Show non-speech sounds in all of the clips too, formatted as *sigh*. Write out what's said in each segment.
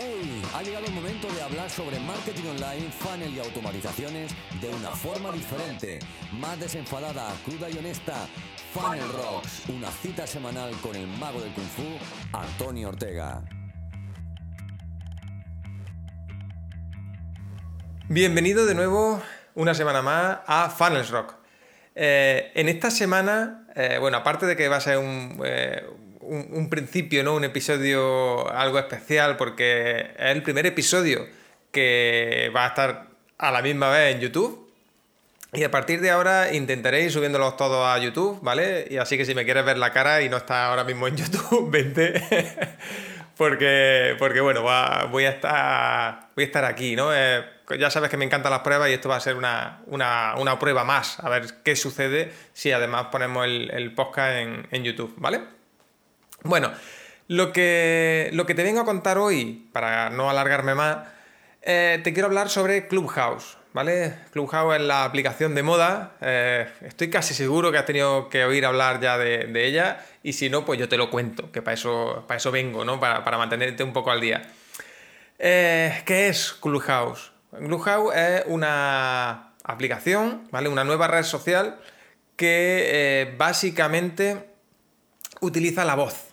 ¡Hey! Ha llegado el momento de hablar sobre marketing online, funnel y automatizaciones de una forma diferente, más desenfadada, cruda y honesta. Funnel Rocks, una cita semanal con el mago del kung fu, Antonio Ortega. Bienvenido de nuevo una semana más a Funnels Rock. Eh, en esta semana, eh, bueno, aparte de que va a ser un, eh, un, principio, ¿no? Un episodio algo especial porque es el primer episodio que va a estar a la misma vez en YouTube. Y a partir de ahora intentaré ir subiéndolos todos a YouTube, ¿vale? Y así que si me quieres ver la cara y no estás ahora mismo en YouTube, *laughs* vente. porque, porque bueno, voy a estar, voy a estar aquí, ¿no? Eh, ya sabes que me encantan las pruebas y esto va a ser una, una, una prueba más, a ver qué sucede si además ponemos el, el podcast en, en YouTube, ¿vale? Bueno, lo que, lo que te vengo a contar hoy, para no alargarme más, eh, te quiero hablar sobre Clubhouse, ¿vale? Clubhouse es la aplicación de moda, eh, estoy casi seguro que has tenido que oír hablar ya de, ella y si no, pues yo te lo cuento, que para eso, eso vengo, ¿no? Para, para mantenerte un poco al día. Eh, ¿Qué es Clubhouse? Clubhouse es una aplicación, ¿vale? Una nueva red social que básicamente utiliza la voz.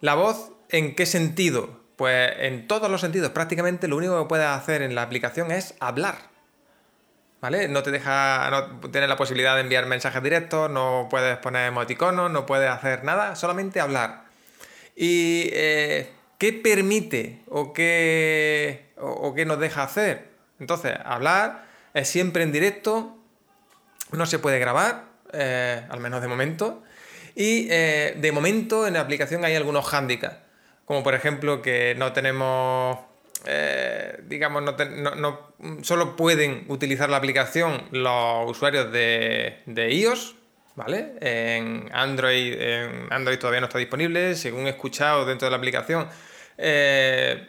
¿La voz en qué sentido? Pues en todos los sentidos, prácticamente lo único que puedes hacer en la aplicación es hablar. ¿Vale? No te deja, no tienes la posibilidad de enviar mensajes directos, no puedes poner emoticonos, no puedes hacer nada, solamente hablar. ¿Y eh, qué permite o qué, o, qué nos deja hacer? Entonces, hablar es siempre en directo, no se puede grabar, eh, al menos de momento, y eh, de momento en la aplicación hay algunos hándicaps, como por ejemplo que no tenemos, eh, digamos, no, solo pueden utilizar la aplicación los usuarios de, de iOS, ¿vale? En Android, Android todavía no está disponible, según he escuchado dentro de la aplicación, eh,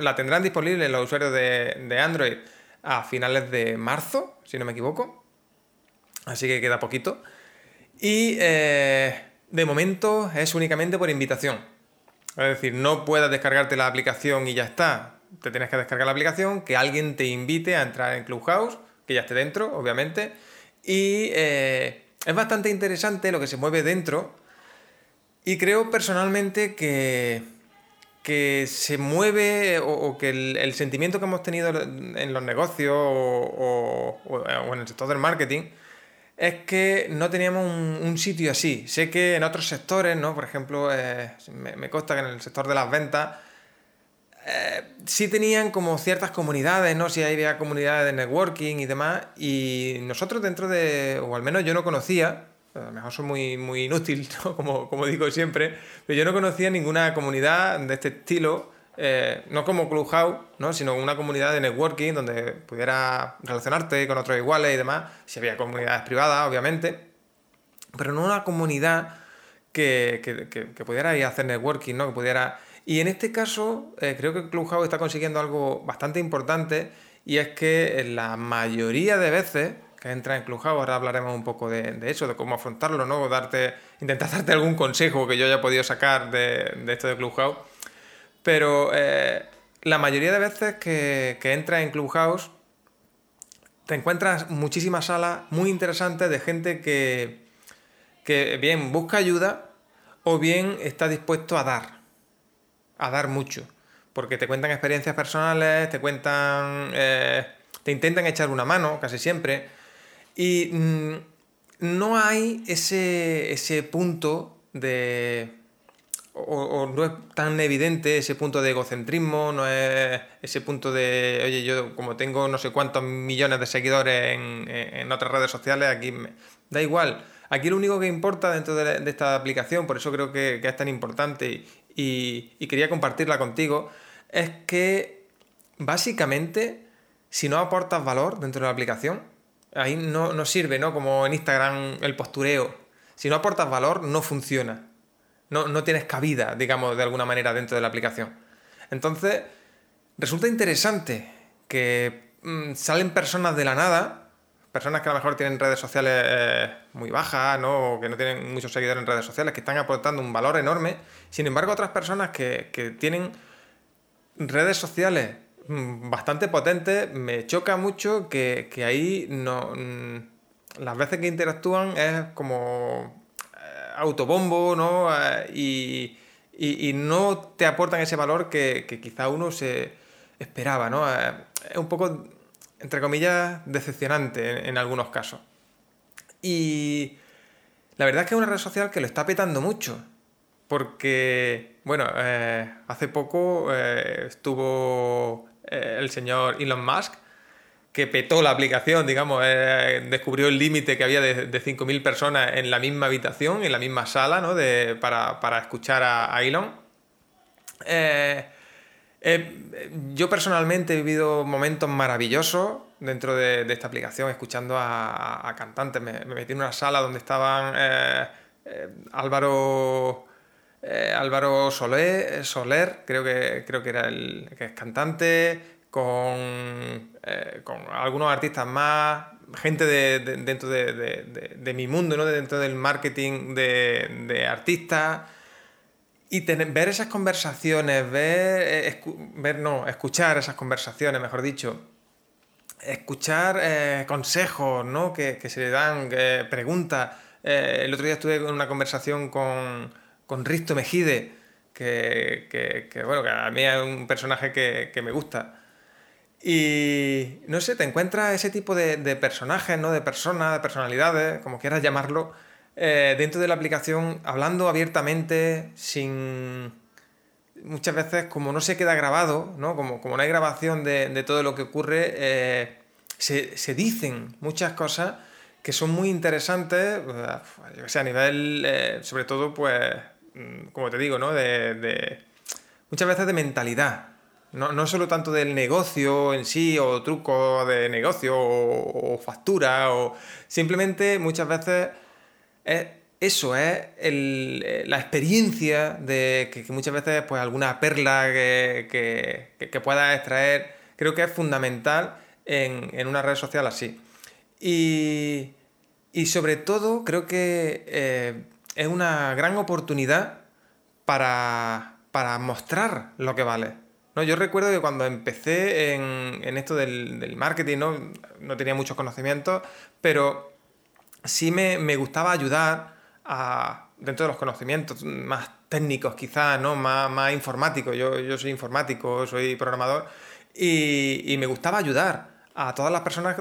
la tendrán disponible los usuarios de, de Android a finales de marzo, si no me equivoco. Así que queda poquito. Y eh, de momento es únicamente por invitación. Es decir, no puedas descargarte la aplicación y ya está. Te tienes que descargar la aplicación, que alguien te invite a entrar en Clubhouse, que ya esté dentro, obviamente. Y eh, es bastante interesante lo que se mueve dentro. Y creo personalmente que, que se mueve o, que el, sentimiento que hemos tenido en los negocios o en el sector del marketing es que no teníamos un, un, sitio así. Sé que en otros sectores, ¿no? Por ejemplo, eh, me, me, consta que en el sector de las ventas eh, sí tenían como ciertas comunidades, ¿no? Sí había comunidades de networking y demás. Y nosotros dentro de, o al menos yo no conocía, a lo mejor soy muy, muy inútil, *laughs* como, como digo siempre, pero yo no conocía ninguna comunidad de este estilo eh, no como Clubhouse, ¿no? sino una comunidad de networking donde pudiera relacionarte con otros iguales y demás, si había comunidades privadas, obviamente, pero no una comunidad que, que, pudiera hacer networking, ¿no? que pudiera... Y en este caso, eh, creo que Clubhouse está consiguiendo algo bastante importante y es que la mayoría de veces que entra en Clubhouse, ahora hablaremos un poco de, eso, de cómo afrontarlo, ¿no? darte, intentar darte algún consejo que yo haya podido sacar de, de esto de Clubhouse pero eh, la mayoría de veces que, que entras en Clubhouse te encuentras muchísimas salas muy interesantes de gente que, que bien busca ayuda o bien está dispuesto a dar, a dar mucho. Porque te cuentan experiencias personales, te cuentan, eh, te intentan echar una mano casi siempre. Y mmm, no hay ese, ese punto de, o, no es tan evidente ese punto de egocentrismo, no es ese punto de, oye, yo como tengo no sé cuántos millones de seguidores en, en otras redes sociales, aquí me, da igual. Aquí lo único que importa dentro de, esta aplicación, por eso creo que, que es tan importante y, y, y, quería compartirla contigo, es que básicamente si no aportas valor dentro de la aplicación, ahí no, no sirve, ¿no? Como en Instagram el postureo. Si no aportas valor, no funciona no, no tienes cabida, digamos, de alguna manera dentro de la aplicación. Entonces, resulta interesante que mmm, salen personas de la nada, personas que a lo mejor tienen redes sociales eh, muy bajas, ¿no? o que no tienen muchos seguidores en redes sociales, que están aportando un valor enorme. Sin embargo, otras personas que, que tienen redes sociales mm, bastante potentes, me choca mucho que, ahí no, mm, las veces que interactúan es como autobombo, ¿no? Eh, y, no te aportan ese valor que, quizá uno se esperaba, ¿no? Eh, es un poco, entre comillas, decepcionante en algunos casos. Y la verdad es que es una red social que lo está petando mucho. Porque, bueno, eh, hace poco eh, estuvo eh, el señor Elon Musk, que petó la aplicación, digamos, descubrió el límite que había de, 5.000 personas en la misma habitación, en la misma sala, ¿no? De, para, escuchar a, Elon. yo personalmente he vivido momentos maravillosos dentro de, esta aplicación, escuchando a, cantantes. Me, metí en una sala donde estaban Álvaro eh, Álvaro Soler, Soler, creo que, creo que era el que es cantante, con, eh, con algunos artistas más, gente de, dentro de, mi mundo, ¿no? dentro del marketing de, artistas. Y ver esas conversaciones, ver, eh, ver, no, escuchar esas conversaciones, mejor dicho, escuchar consejos ¿no? que, que, se le dan, preguntas. el otro día estuve en una conversación con, con Risto Mejide, que, bueno, que a mí es un personaje que, me gusta. Y no sé, te encuentras ese tipo de, personajes, ¿no? De personas, de personalidades, como quieras llamarlo, eh, dentro de la aplicación, hablando abiertamente, sin. Muchas veces, como no se queda grabado, ¿no? Como, como no hay grabación de, todo lo que ocurre, eh, se, dicen muchas cosas que son muy interesantes, yo que sé, a nivel, eh, sobre todo, pues, Mm, como te digo, ¿no? De, muchas veces de mentalidad. No, no, solo tanto del negocio en sí, o truco de negocio, o, factura, o simplemente muchas veces es eso, es eh, la experiencia de que, muchas veces pues alguna perla que, que, puedas extraer, creo que es fundamental en, una red social así. Y, y sobre todo creo que eh, es una gran oportunidad para, mostrar lo que vale. ¿No? Yo recuerdo que cuando empecé en, esto del, marketing, ¿no? no tenía muchos conocimientos, pero sí me, gustaba ayudar a, dentro de los conocimientos más técnicos quizás, ¿no? más, más informáticos. Yo, yo soy informático, soy programador, y, y me gustaba ayudar a todas las personas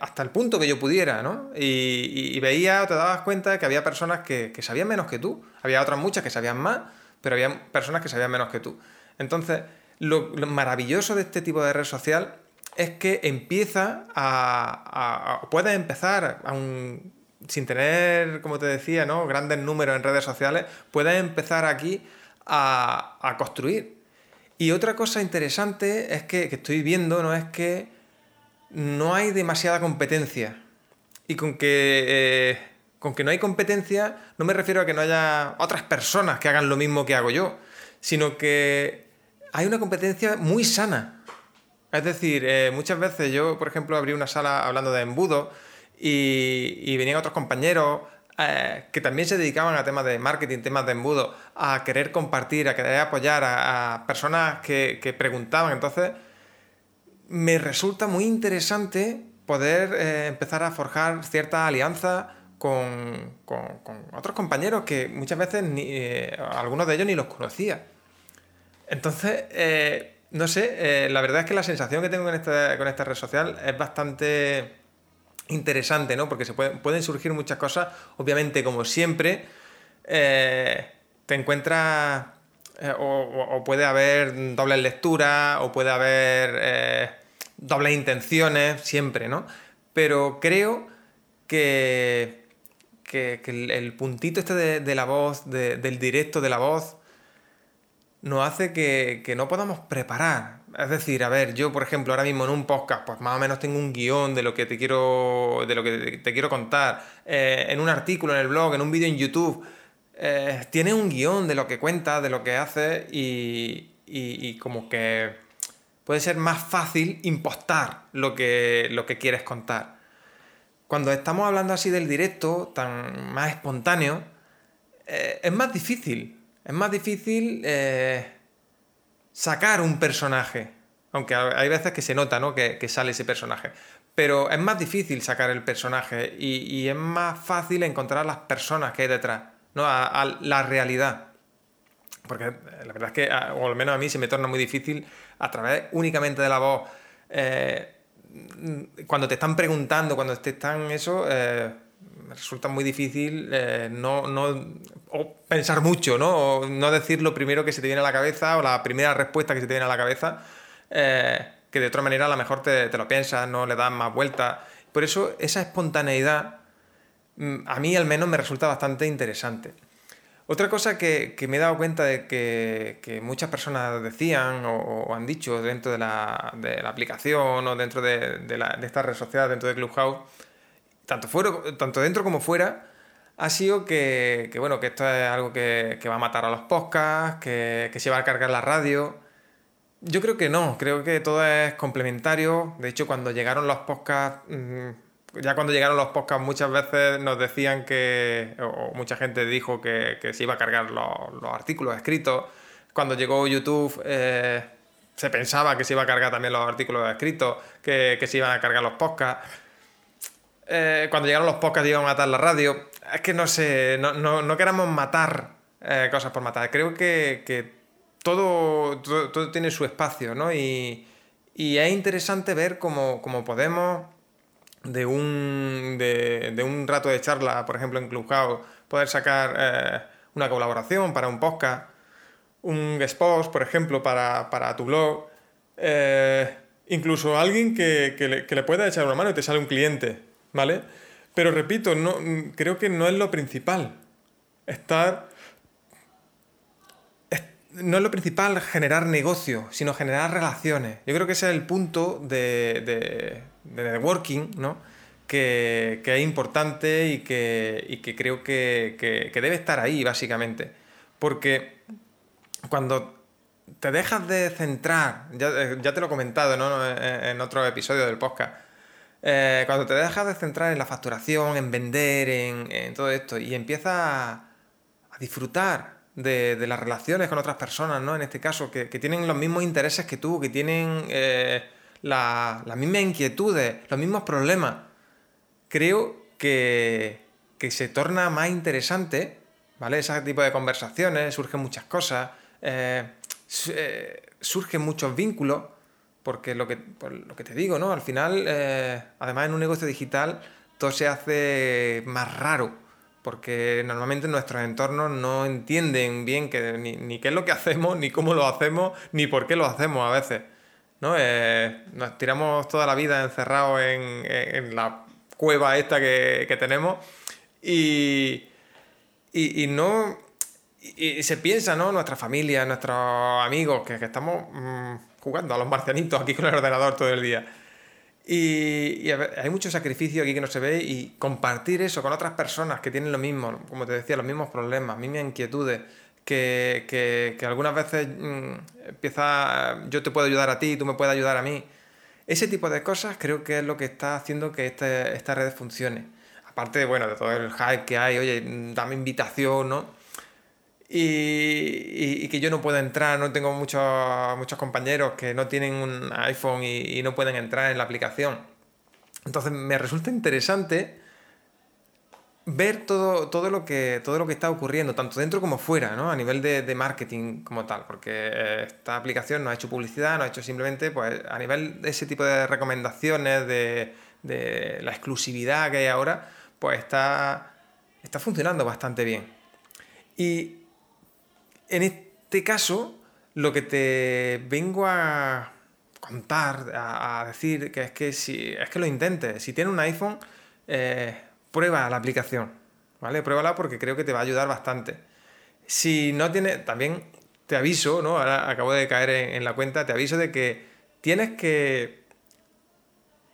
hasta el punto que yo pudiera, ¿no? Y, veía, te dabas cuenta que había personas que, sabían menos que tú, había otras muchas que sabían más, pero había personas que sabían menos que tú. Entonces, lo, maravilloso de este tipo de red social es que empieza a, puedes empezar, sin tener, como te decía, ¿no? grandes números en redes sociales, puedes empezar aquí a, construir. Y otra cosa interesante es que, que estoy viendo, ¿no? Es que no hay demasiada competencia. Y con que, eh, con que no hay competencia, no me refiero a que no haya otras personas que hagan lo mismo que hago yo, sino que hay una competencia muy sana. Es decir, eh, muchas veces yo, por ejemplo, abrí una sala hablando de embudo y, venían otros compañeros eh, que también se dedicaban a temas de marketing, temas de embudo, a querer compartir, a querer apoyar a, personas que, que preguntaban. Entonces, me resulta muy interesante poder eh, empezar a forjar cierta alianza con, otros compañeros que muchas veces ni, eh, algunos de ellos ni los conocía. Entonces, eh, no sé, la verdad es que la sensación que tengo con esta, con esta red social es bastante interesante, ¿no? Porque se pueden surgir muchas cosas. Obviamente, como siempre, te encuentras o, puede haber doble lectura o puede haber dobles intenciones, siempre, ¿no? Pero creo que, que, el, puntito este de, la voz, del directo de la voz, nos hace que, no podamos preparar. Es decir, a ver, yo, por ejemplo, ahora mismo en un podcast, pues más o menos tengo un guion de lo que te quiero, de lo que te, quiero contar. Eh, en un artículo, en el blog, en un vídeo en YouTube, eh, tiene un guion de lo que cuenta, de lo que hace y, y como que puede ser más fácil impostar lo que, lo que quieres contar. Cuando estamos hablando así del directo, tan más espontáneo, eh, es más difícil. Es más difícil eh, sacar un personaje. Aunque hay veces que se nota, ¿no? Que, sale ese personaje. Pero es más difícil sacar el personaje y, es más fácil encontrar las personas que hay detrás, ¿no? A, la realidad. Porque la verdad es que, o al menos a mí, se me torna muy difícil a través únicamente de la voz. Eh, cuando te están preguntando, cuando te están eso, eh, resulta muy difícil eh, no, pensar mucho, ¿no? O no decir lo primero que se te viene a la cabeza o la primera respuesta que se te viene a la cabeza, eh, que de otra manera a lo mejor te, lo piensas, no le das más vuelta. Por eso esa espontaneidad mm, a mí al menos me resulta bastante interesante. Otra cosa que, me he dado cuenta de que, muchas personas decían o, han dicho dentro de la, aplicación o dentro de, de, esta red social, dentro de Clubhouse, tanto, fuera, tanto dentro como fuera, ha sido que, bueno, que esto es algo que, va a matar a los podcasts, que, se va a cargar la radio. Yo creo que no, creo que todo es complementario. De hecho, cuando llegaron los podcasts, mm, ya cuando llegaron los podcasts muchas veces nos decían que, o mucha gente dijo que, se iba a cargar los, artículos escritos. Cuando llegó YouTube... Eh, se pensaba que se iba a cargar también los artículos escritos, que, que se iban a cargar los podcasts. Eh, cuando llegaron los podcasts iban a matar la radio. Es que no sé, no, no, queramos matar eh, cosas por matar. Creo que, todo, todo, tiene su espacio, ¿no? Y, es interesante ver cómo, podemos, de un, de, un rato de charla, por ejemplo en Clubhouse, poder sacar eh, una colaboración para un podcast, un guest por ejemplo, para, tu blog. incluso alguien que, le, que le pueda echar una mano y te sale un cliente ¿vale? Pero repito, no, creo que no es lo principal. Estar... no es lo principal generar negocio, sino generar relaciones. Yo creo que ese es el punto de, de, networking, ¿no? Que, es importante y que, que creo que, debe estar ahí, básicamente. Porque cuando te dejas de centrar, ya, ya te lo he comentado ¿no? en otro episodio del podcast, eh, cuando te dejas de centrar en la facturación, en vender, en, todo esto, y empiezas a, disfrutar de, las relaciones con otras personas, ¿no? En este caso, que, tienen los mismos intereses que tú, que tienen eh, las mismas inquietudes, los mismos problemas, creo que, se torna más interesante, ¿vale? Ese tipo de conversaciones, surgen muchas cosas, eh, surgen muchos vínculos porque lo que, lo que te digo, ¿no? Al final, eh, además en un negocio digital, todo se hace más raro, porque normalmente nuestros entornos no entienden bien que, ni, qué es lo que hacemos, ni cómo lo hacemos, ni por qué lo hacemos a veces. ¿no? Eh, nos tiramos toda la vida encerrados en, la cueva esta que, tenemos y, y, no... Y, se piensa, ¿no? Nuestra familia, nuestros amigos, que, estamos... Mm, jugando a los marcianitos aquí con el ordenador todo el día. Y, hay mucho sacrificio aquí que no se ve y compartir eso con otras personas que tienen lo mismo, como te decía, los mismos problemas, mismas inquietudes, que, que, algunas veces mm, empieza, yo te puedo ayudar a ti, tú me puedes ayudar a mí. Ese tipo de cosas creo que es lo que está haciendo que este, esta red funcione. Aparte, bueno, de todo el hype que hay, oye, dame invitación, ¿no? Y, que yo no puedo entrar, no tengo muchos, muchos compañeros que no tienen un iPhone y, no pueden entrar en la aplicación. Entonces me resulta interesante ver todo, todo, lo que, todo lo que está ocurriendo, tanto dentro como fuera, ¿no? a nivel de, marketing como tal, porque eh, esta aplicación no ha hecho publicidad, no ha hecho simplemente, pues a nivel de ese tipo de recomendaciones, de, de la exclusividad que hay ahora, pues está, está funcionando bastante bien. Y en este caso, lo que te vengo a contar, a, decir, que es que si es que lo intentes. Si tienes un iPhone, eh, prueba la aplicación, ¿vale? Pruébala porque creo que te va a ayudar bastante. Si no tienes, también te aviso, ¿no? Ahora acabo de caer en, la cuenta, te aviso de que tienes que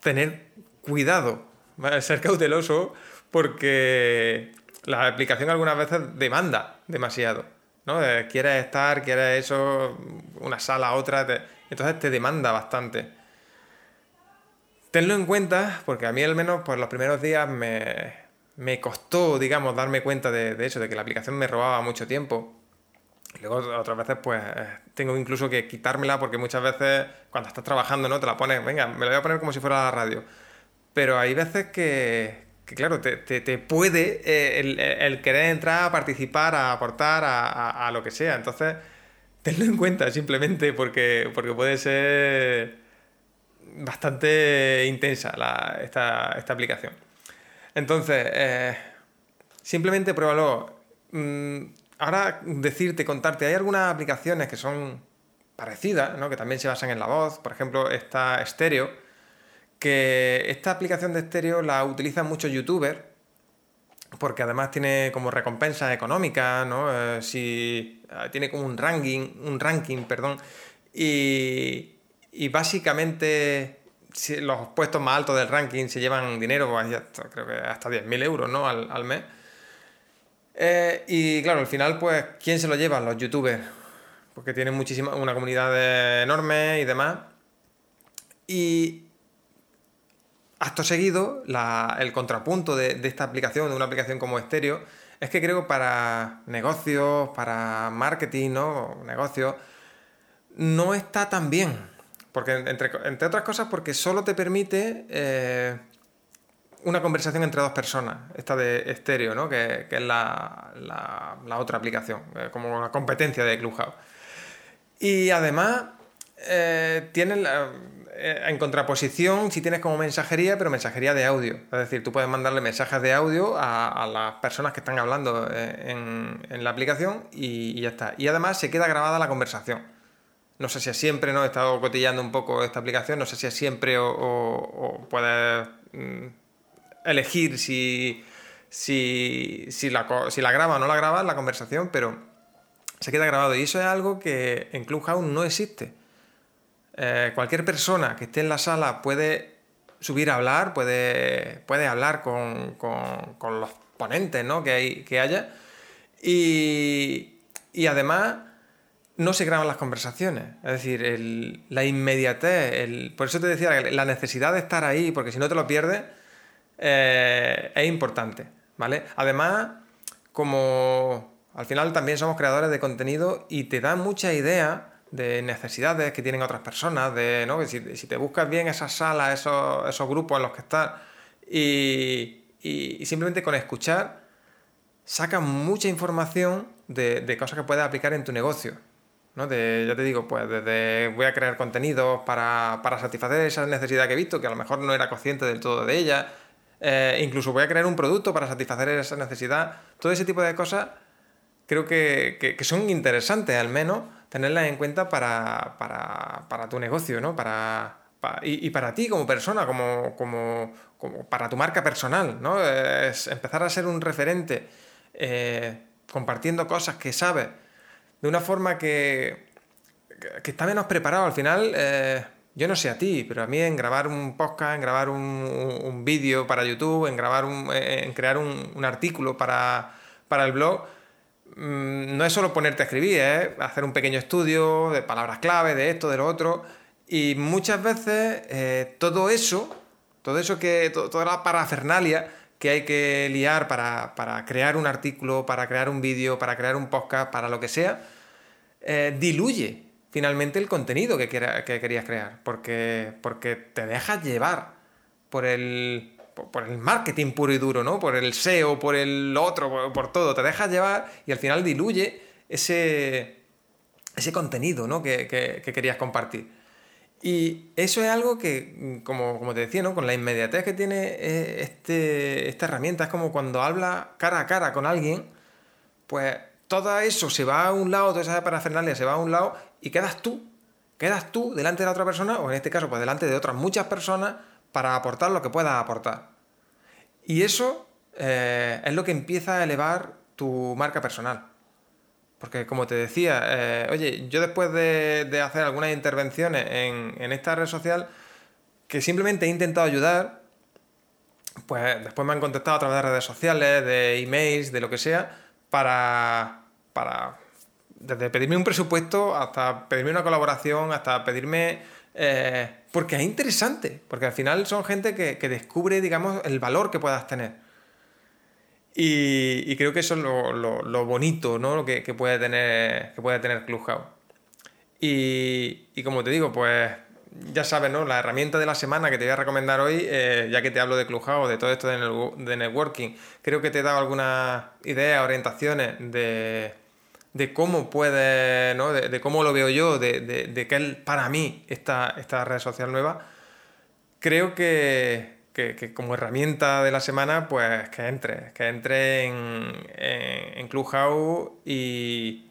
tener cuidado, ser cauteloso, porque la aplicación algunas veces demanda demasiado. ¿No? Eh, quieres estar, quieres eso, una sala, otra, entonces te demanda bastante. Tenlo en cuenta, porque a mí al menos por los primeros días me, costó, digamos, darme cuenta de, eso, de que la aplicación me robaba mucho tiempo. Luego otras veces pues tengo incluso que quitármela porque muchas veces cuando estás trabajando no te la pones, venga, me la voy a poner como si fuera la radio. Pero hay veces que, claro, te, puede eh, el, querer entrar a participar, a aportar, a, lo que sea. Entonces, tenlo en cuenta simplemente porque, porque puede ser bastante intensa esta, aplicación. Entonces, eh, simplemente pruébalo. Mm, ahora decirte, contarte, hay algunas aplicaciones que son parecidas, ¿no? que también se basan en la voz, por ejemplo, esta Stereo, que esta aplicación de Stereo la utilizan muchos youtubers, porque además tiene como recompensa económica, ¿no? Eh, si, eh, tiene como un ranking, un ranking, perdón, y, básicamente los puestos más altos del ranking se llevan dinero, pues, creo que hasta 10.000 euros ¿no? al mes. Eh, y claro, al final, pues, ¿quién se lo lleva? Los youtubers. Porque tienen muchísima, una comunidad enorme y demás. Y acto seguido, el contrapunto de, esta aplicación, de una aplicación como Stereo, es que creo para negocios, para marketing, ¿no? Negocios, no está tan bien. Porque, entre, otras cosas, porque solo te permite eh, una conversación entre dos personas, esta de estéreo, ¿no? que, es la, otra aplicación, eh, como una competencia de Clubhouse. Y además, eh, tienes eh, en contraposición, si tienes como mensajería, pero mensajería de audio. Es decir, tú puedes mandarle mensajes de audio a, las personas que están hablando en, la aplicación y, ya está. Y además se queda grabada la conversación. No sé si es siempre, ¿no? He estado cotillando un poco esta aplicación, no sé si es siempre o, o puedes mm, elegir si, si, si, la, si la graba o no la graba la conversación, pero se queda grabado. Y eso es algo que en Clubhouse no existe. Eh, cualquier persona que esté en la sala puede subir a hablar, puede, puede hablar con, con, los ponentes ¿no? que, hay, que haya. Y, y, además no se graban las conversaciones. Es decir, la inmediatez, el, por eso te decía la necesidad de estar ahí, porque si no te lo pierdes, eh, es importante, ¿vale? Además, como al final también somos creadores de contenido y te da mucha idea de necesidades que tienen otras personas, de ¿no? que si, te buscas bien esas salas, esos, grupos en los que estás y, simplemente con escuchar sacas mucha información de, cosas que puedes aplicar en tu negocio. ¿no? De, ya te digo, pues desde voy a crear contenidos para, para satisfacer esa necesidad que he visto, que a lo mejor no era consciente del todo de ella, eh, incluso voy a crear un producto para satisfacer esa necesidad. Todo ese tipo de cosas creo que, son interesantes, al menos, tenerlas en cuenta para, tu negocio, ¿no? Para, y, para ti como persona, como, como, para tu marca personal, ¿no? Es empezar a ser un referente eh, compartiendo cosas que sabes de una forma que, que, está menos preparado. Al final, eh, yo no sé a ti, pero a mí en grabar un podcast, en grabar un, vídeo para YouTube, en grabar un, en crear un, artículo para, el blog, no es solo ponerte a escribir, es hacer un pequeño estudio de palabras clave, de esto, de lo otro. Y muchas veces eh, todo eso, todo eso que, toda la parafernalia que hay que liar para, crear un artículo, para crear un vídeo, para crear un podcast, para lo que sea, eh, diluye finalmente el contenido que, que querías crear, porque, porque te dejas llevar por el, por el marketing puro y duro, ¿no? Por el SEO, por el otro, por, todo, te dejas llevar y al final diluye ese, ese contenido ¿no? que, querías compartir. Y eso es algo que, como, como, te decía, ¿no? con la inmediatez que tiene eh, este, esta herramienta, es como cuando habla cara a cara con alguien, pues todo eso se va a un lado, toda esa parafernalia se va a un lado y quedas tú, quedas tú delante de la otra persona, o en este caso, pues delante de otras muchas personas, para aportar lo que puedas aportar. Y eso eh, es lo que empieza a elevar tu marca personal. Porque como te decía, eh, oye, yo después de, hacer algunas intervenciones en, esta red social, que simplemente he intentado ayudar, pues después me han contactado a través de redes sociales, de emails, de lo que sea, para, para desde pedirme un presupuesto hasta pedirme una colaboración, hasta pedirme... Eh, porque es interesante, porque al final son gente que, descubre, digamos, el valor que puedas tener. Y, creo que eso es lo, bonito ¿no? que, que, puede tener, que puede tener Clubhouse. Y, como te digo, pues ya sabes, ¿no? La herramienta de la semana que te voy a recomendar hoy, eh, ya que te hablo de Clubhouse, de todo esto de, networking, creo que te he dado algunas ideas, orientaciones de, cómo puede, ¿no? De, cómo lo veo yo, de, de, qué es para mí esta, esta red social nueva. Creo que, como herramienta de la semana, pues que entre, que entre en, en, en Clubhouse y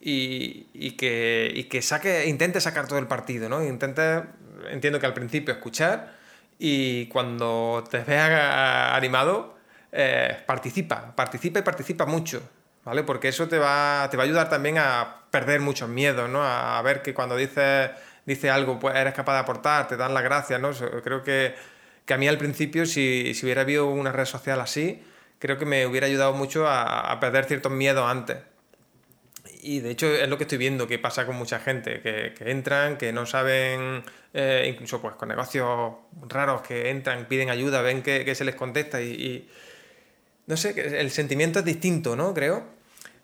y, que, que saque, intente sacar todo el partido, ¿no? Intente, entiendo que al principio escuchar y cuando te veas animado, eh, participa, participa y participa mucho, ¿vale? Porque eso te va, te va a ayudar también a perder muchos miedos, ¿no? A, ver que cuando dices dice algo, pues eres capaz de aportar, te dan las gracias, ¿no? Creo que, a mí al principio, si, hubiera habido una red social así, creo que me hubiera ayudado mucho a, perder ciertos miedos antes y de hecho es lo que estoy viendo que pasa con mucha gente, que, entran, que no saben, eh, incluso pues con negocios raros que entran, piden ayuda, ven que, se les contesta y, no sé, el sentimiento es distinto, ¿no? Creo.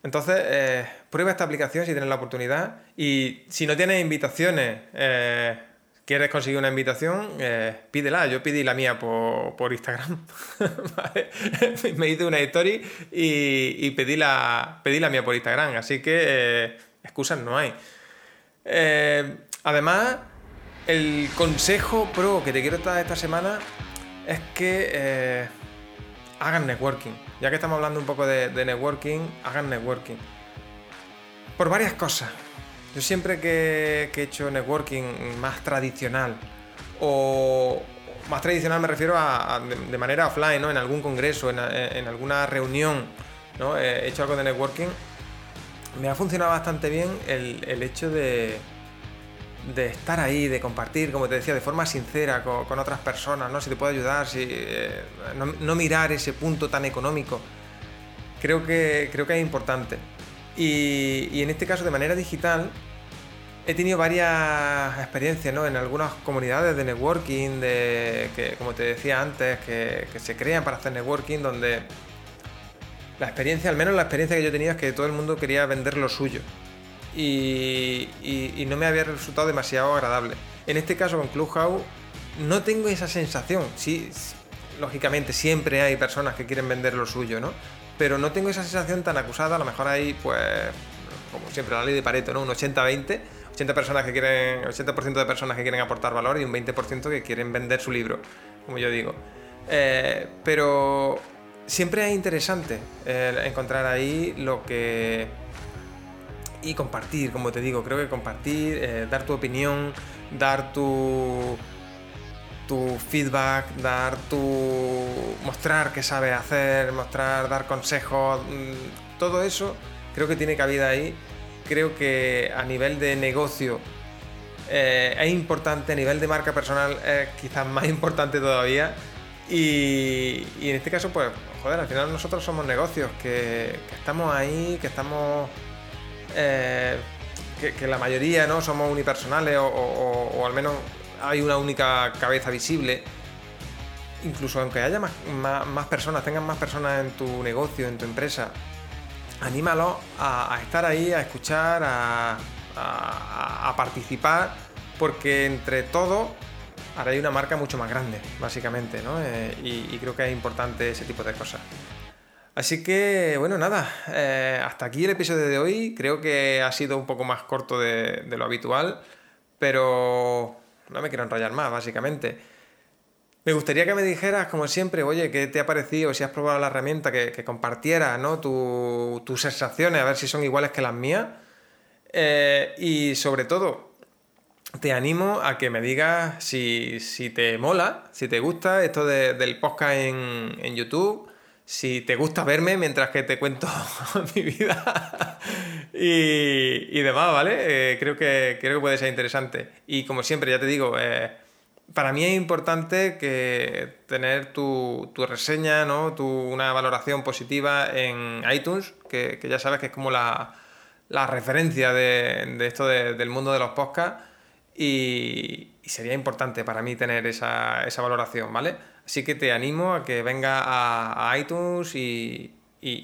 Entonces, eh, prueba esta aplicación si tienes la oportunidad y si no tienes invitaciones, eh, quieres conseguir una invitación, eh, pídela. Yo pedí la mía por, Instagram. *laughs* *laughs* Me hice una story y, pedí, la, pedí la mía por Instagram. Así que excusas no hay. Además, el consejo pro que te quiero dar esta semana es que hagan networking. Ya que estamos hablando un poco de networking, hagan networking. Por varias cosas. Yo siempre que, he hecho networking más tradicional, o más tradicional me refiero a, de, manera offline, ¿no? en algún congreso, en, alguna reunión, ¿no? he hecho algo de networking, me ha funcionado bastante bien el, hecho de, de estar ahí, de compartir, como te decía, de forma sincera con, otras personas, ¿no? Si te puedo ayudar, si, eh, no, mirar ese punto tan económico. Creo que, creo que es importante. Y, y, en este caso, de manera digital, he tenido varias experiencias ¿no? en algunas comunidades de networking, de, que, como te decía antes, que, se crean para hacer networking, donde la experiencia, al menos la experiencia que yo tenía es que todo el mundo quería vender lo suyo. Y, no me había resultado demasiado agradable. En este caso con Clubhouse no tengo esa sensación. Sí, lógicamente siempre hay personas que quieren vender lo suyo, ¿no? Pero no tengo esa sensación tan acusada. A lo mejor hay, pues, como siempre, la ley de Pareto, ¿no? Un 80-20 80 personas que quieren, 80% de personas que quieren aportar valor y un 20% que quieren vender su libro, como yo digo. Eh, pero siempre es interesante eh, encontrar ahí lo que... Y compartir, como te digo, creo que compartir, eh, dar tu opinión, dar tu, feedback, dar tu... mostrar qué sabes hacer, mostrar, dar consejos, mm, todo eso creo que tiene cabida ahí creo que a nivel de negocio eh, es importante, a nivel de marca personal es quizás más *laughs* importante todavía. Y, en este caso, pues, joder, al final nosotros somos negocios, que, estamos ahí, que estamos... Eh, que, la mayoría no somos unipersonales o, al menos hay una única cabeza visible. Incluso aunque haya más personas, tengan más personas en tu negocio, en tu empresa, anímalo a, estar ahí, a escuchar, a, participar, porque entre todos hay una marca mucho más grande, básicamente, ¿no? Eh, y, creo que es importante ese tipo de cosas. Así que, bueno, nada, eh, hasta aquí el episodio de hoy. Creo que ha sido un poco más corto de lo habitual, pero no me quiero enrollar más, básicamente. Me gustaría que me dijeras, como siempre, oye, ¿qué te ha parecido? Si has probado la herramienta, que, que compartieras ¿no? tus sensaciones, a ver si son iguales que las mías. Eh, y sobre todo, te animo a que me digas si, te mola, si te gusta esto del podcast en, YouTube, si te gusta verme mientras que te cuento *laughs* mi vida y, demás, ¿vale? Eh, creo, que, creo que puede ser interesante. Y como siempre, ya te digo, eh, para mí es importante que tener tu, reseña, ¿no? Tu, una valoración positiva en iTunes, que, ya sabes que es como la, referencia de, esto del mundo de los podcasts. Y, sería importante para mí tener esa, valoración, ¿vale? Así que te animo a que venga a, iTunes y,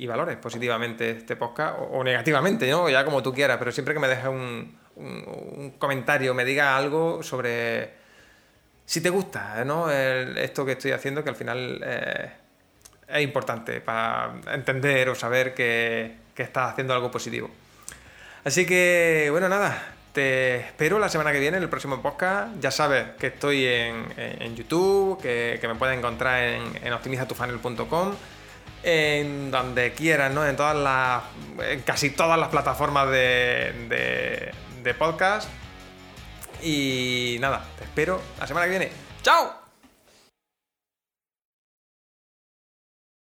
valores positivamente este podcast o, negativamente, ¿no? Ya como tú quieras, pero siempre que me dejes un, comentario, me diga algo sobre si te gusta, ¿no? esto que estoy haciendo, que al final eh, es importante para entender o saber que, que estás haciendo algo positivo. Así que, bueno, nada, te espero la semana que viene en el próximo podcast. Ya sabes que estoy en, YouTube, que, me puedes encontrar en, en en donde quieras, ¿no? En todas las. En casi todas las plataformas de, de podcast. Y nada, te espero la semana que viene. ¡Chao!